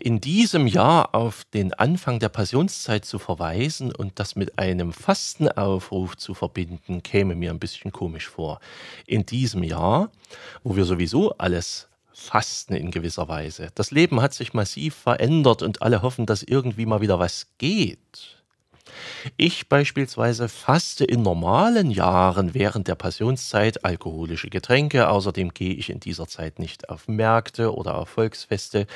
In diesem Jahr auf den Anfang der Passionszeit zu verweisen und das mit einem Fastenaufruf zu verbinden, käme mir ein bisschen komisch vor. In diesem Jahr, wo wir sowieso alles fasten in gewisser Weise. Das Leben hat sich massiv verändert und alle hoffen, dass irgendwie mal wieder was geht. Ich beispielsweise faste in normalen Jahren während der Passionszeit alkoholische Getränke. Außerdem gehe ich in dieser Zeit nicht auf Märkte oder auf Volksfeste.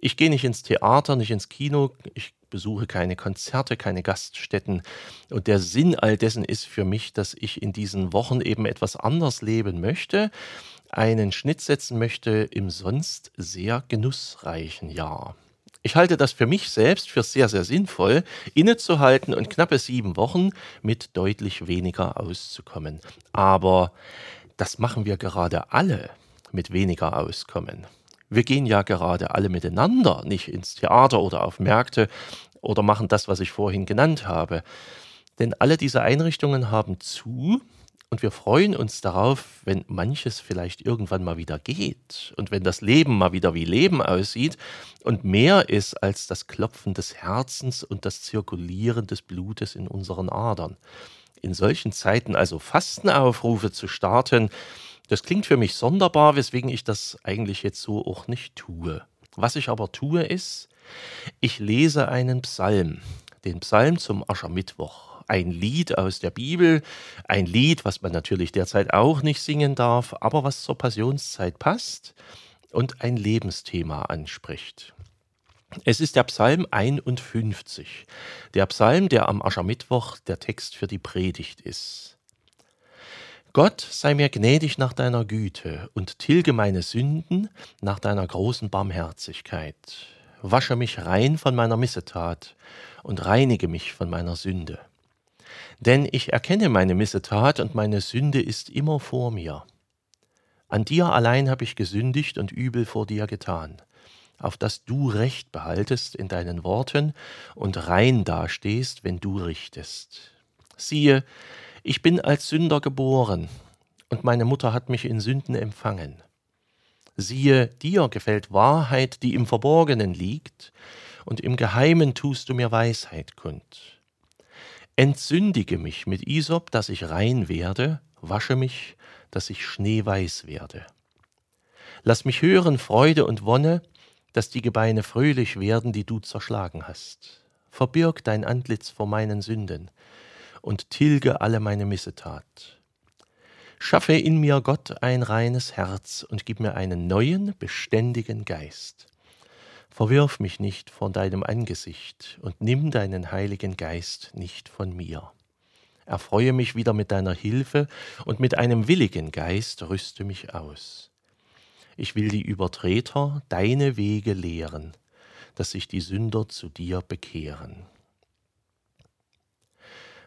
Ich gehe nicht ins Theater, nicht ins Kino. Ich besuche keine Konzerte, keine Gaststätten. Und der Sinn all dessen ist für mich, dass ich in diesen Wochen eben etwas anders leben möchte, einen Schnitt setzen möchte im sonst sehr genussreichen Jahr. Ich halte das für mich selbst für sehr, sehr sinnvoll, innezuhalten und knappe sieben Wochen mit deutlich weniger auszukommen. Aber das machen wir gerade alle mit weniger Auskommen. Wir gehen ja gerade alle miteinander, nicht ins Theater oder auf Märkte oder machen das, was ich vorhin genannt habe. Denn alle diese Einrichtungen haben zu und wir freuen uns darauf, wenn manches vielleicht irgendwann mal wieder geht und wenn das Leben mal wieder wie Leben aussieht und mehr ist als das Klopfen des Herzens und das Zirkulieren des Blutes in unseren Adern. In solchen Zeiten also Fastenaufrufe zu starten, das klingt für mich sonderbar, weswegen ich das eigentlich jetzt so auch nicht tue. Was ich aber tue ist, ich lese einen Psalm, den Psalm zum Aschermittwoch ein Lied aus der Bibel, ein Lied, was man natürlich derzeit auch nicht singen darf, aber was zur Passionszeit passt und ein Lebensthema anspricht. Es ist der Psalm 51, der Psalm, der am Aschermittwoch der Text für die Predigt ist. Gott sei mir gnädig nach deiner Güte und tilge meine Sünden nach deiner großen Barmherzigkeit. Wasche mich rein von meiner Missetat und reinige mich von meiner Sünde. Denn ich erkenne meine Missetat und meine Sünde ist immer vor mir. An dir allein habe ich gesündigt und übel vor dir getan, auf dass du Recht behaltest in deinen Worten und rein dastehst, wenn du richtest. Siehe, ich bin als Sünder geboren, und meine Mutter hat mich in Sünden empfangen. Siehe, dir gefällt Wahrheit, die im Verborgenen liegt, und im Geheimen tust du mir Weisheit kund. Entsündige mich mit Isop, dass ich rein werde, wasche mich, dass ich schneeweiß werde. Lass mich hören Freude und Wonne, dass die Gebeine fröhlich werden, die du zerschlagen hast. Verbirg dein Antlitz vor meinen Sünden und tilge alle meine Missetat. Schaffe in mir Gott ein reines Herz und gib mir einen neuen, beständigen Geist. Verwirf mich nicht von deinem Angesicht und nimm deinen Heiligen Geist nicht von mir. Erfreue mich wieder mit deiner Hilfe und mit einem willigen Geist rüste mich aus. Ich will die Übertreter deine Wege lehren, dass sich die Sünder zu dir bekehren.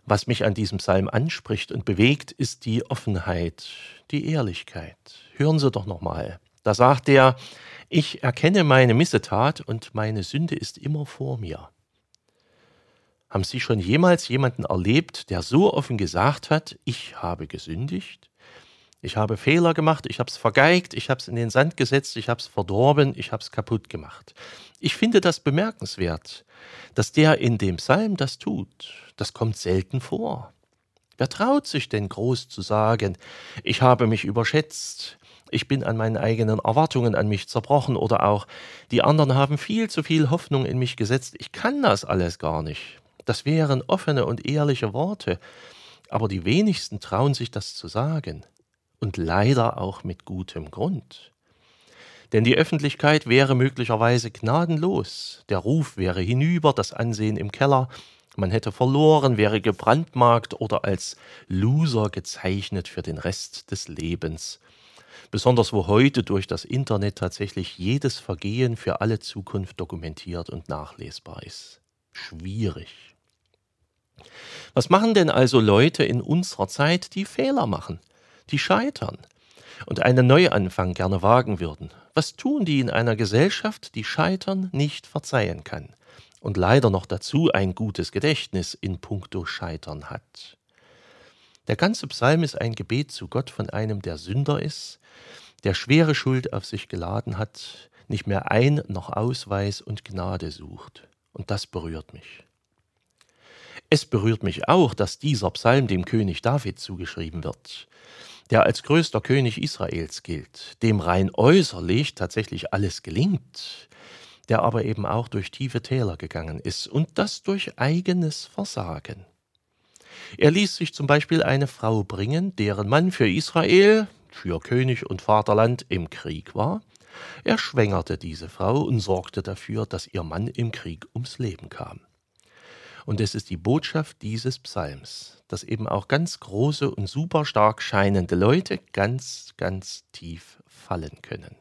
Was mich an diesem Psalm anspricht und bewegt, ist die Offenheit, die Ehrlichkeit. Hören Sie doch nochmal. Da sagt er, ich erkenne meine Missetat und meine Sünde ist immer vor mir. Haben Sie schon jemals jemanden erlebt, der so offen gesagt hat, ich habe gesündigt? Ich habe Fehler gemacht, ich habe es vergeigt, ich habe es in den Sand gesetzt, ich habe es verdorben, ich habe es kaputt gemacht. Ich finde das bemerkenswert, dass der in dem Psalm das tut. Das kommt selten vor. Wer traut sich denn groß zu sagen, ich habe mich überschätzt, ich bin an meinen eigenen Erwartungen an mich zerbrochen oder auch die anderen haben viel zu viel Hoffnung in mich gesetzt. Ich kann das alles gar nicht. Das wären offene und ehrliche Worte, aber die wenigsten trauen sich das zu sagen und leider auch mit gutem Grund. Denn die Öffentlichkeit wäre möglicherweise gnadenlos, der Ruf wäre hinüber, das Ansehen im Keller, man hätte verloren, wäre gebrandmarkt oder als Loser gezeichnet für den Rest des Lebens besonders wo heute durch das Internet tatsächlich jedes Vergehen für alle Zukunft dokumentiert und nachlesbar ist. Schwierig. Was machen denn also Leute in unserer Zeit, die Fehler machen, die scheitern und einen Neuanfang gerne wagen würden? Was tun die in einer Gesellschaft, die Scheitern nicht verzeihen kann und leider noch dazu ein gutes Gedächtnis in puncto Scheitern hat? Der ganze Psalm ist ein Gebet zu Gott von einem, der Sünder ist, der schwere Schuld auf sich geladen hat, nicht mehr Ein noch Ausweis und Gnade sucht. Und das berührt mich. Es berührt mich auch, dass dieser Psalm dem König David zugeschrieben wird, der als größter König Israels gilt, dem rein äußerlich tatsächlich alles gelingt, der aber eben auch durch tiefe Täler gegangen ist und das durch eigenes Versagen. Er ließ sich zum Beispiel eine Frau bringen, deren Mann für Israel, für König und Vaterland im Krieg war. Er schwängerte diese Frau und sorgte dafür, dass ihr Mann im Krieg ums Leben kam. Und es ist die Botschaft dieses Psalms, dass eben auch ganz große und super stark scheinende Leute ganz, ganz tief fallen können.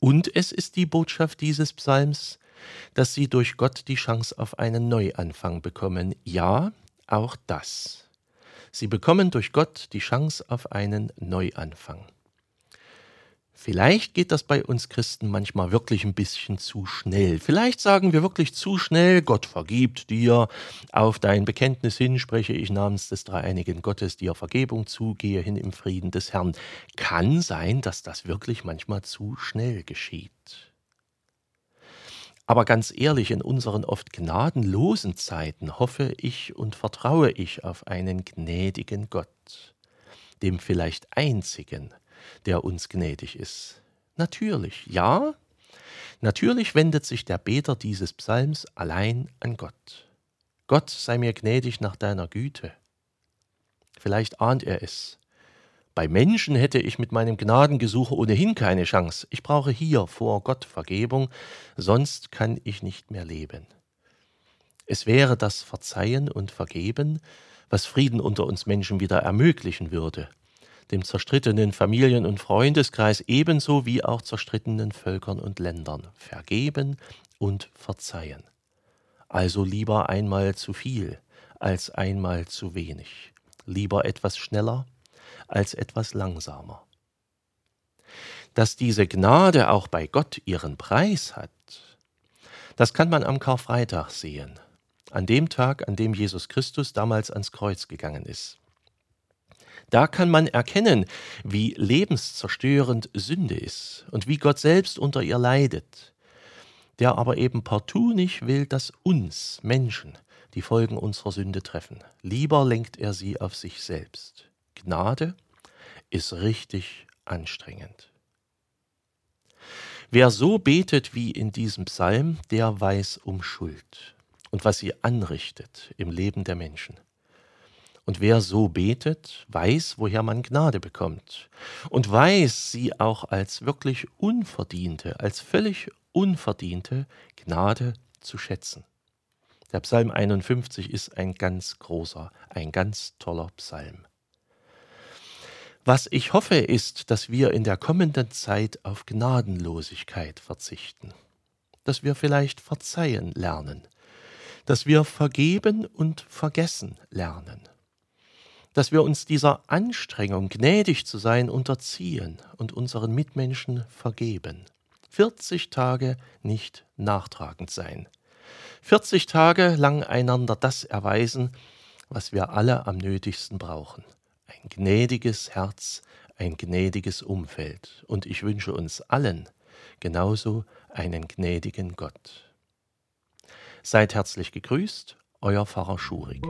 Und es ist die Botschaft dieses Psalms, dass sie durch Gott die Chance auf einen Neuanfang bekommen. Ja, auch das. Sie bekommen durch Gott die Chance auf einen Neuanfang. Vielleicht geht das bei uns Christen manchmal wirklich ein bisschen zu schnell. Vielleicht sagen wir wirklich zu schnell, Gott vergibt dir, auf dein Bekenntnis hin spreche ich namens des dreieinigen Gottes dir Vergebung zu, gehe hin im Frieden des Herrn. Kann sein, dass das wirklich manchmal zu schnell geschieht. Aber ganz ehrlich, in unseren oft gnadenlosen Zeiten hoffe ich und vertraue ich auf einen gnädigen Gott, dem vielleicht einzigen, der uns gnädig ist. Natürlich, ja, natürlich wendet sich der Beter dieses Psalms allein an Gott. Gott sei mir gnädig nach deiner Güte. Vielleicht ahnt er es. Bei Menschen hätte ich mit meinem Gnadengesuche ohnehin keine Chance. Ich brauche hier vor Gott Vergebung, sonst kann ich nicht mehr leben. Es wäre das Verzeihen und Vergeben, was Frieden unter uns Menschen wieder ermöglichen würde dem zerstrittenen Familien- und Freundeskreis ebenso wie auch zerstrittenen Völkern und Ländern vergeben und verzeihen. Also lieber einmal zu viel als einmal zu wenig, lieber etwas schneller als etwas langsamer. Dass diese Gnade auch bei Gott ihren Preis hat, das kann man am Karfreitag sehen, an dem Tag, an dem Jesus Christus damals ans Kreuz gegangen ist. Da kann man erkennen, wie lebenszerstörend Sünde ist und wie Gott selbst unter ihr leidet, der aber eben partout nicht will, dass uns Menschen die Folgen unserer Sünde treffen. Lieber lenkt er sie auf sich selbst. Gnade ist richtig anstrengend. Wer so betet wie in diesem Psalm, der weiß um Schuld und was sie anrichtet im Leben der Menschen. Und wer so betet, weiß, woher man Gnade bekommt und weiß sie auch als wirklich unverdiente, als völlig unverdiente Gnade zu schätzen. Der Psalm 51 ist ein ganz großer, ein ganz toller Psalm. Was ich hoffe, ist, dass wir in der kommenden Zeit auf Gnadenlosigkeit verzichten, dass wir vielleicht verzeihen lernen, dass wir vergeben und vergessen lernen dass wir uns dieser Anstrengung, gnädig zu sein, unterziehen und unseren Mitmenschen vergeben. 40 Tage nicht nachtragend sein. 40 Tage lang einander das erweisen, was wir alle am nötigsten brauchen. Ein gnädiges Herz, ein gnädiges Umfeld. Und ich wünsche uns allen genauso einen gnädigen Gott. Seid herzlich gegrüßt, euer Pfarrer Schurig.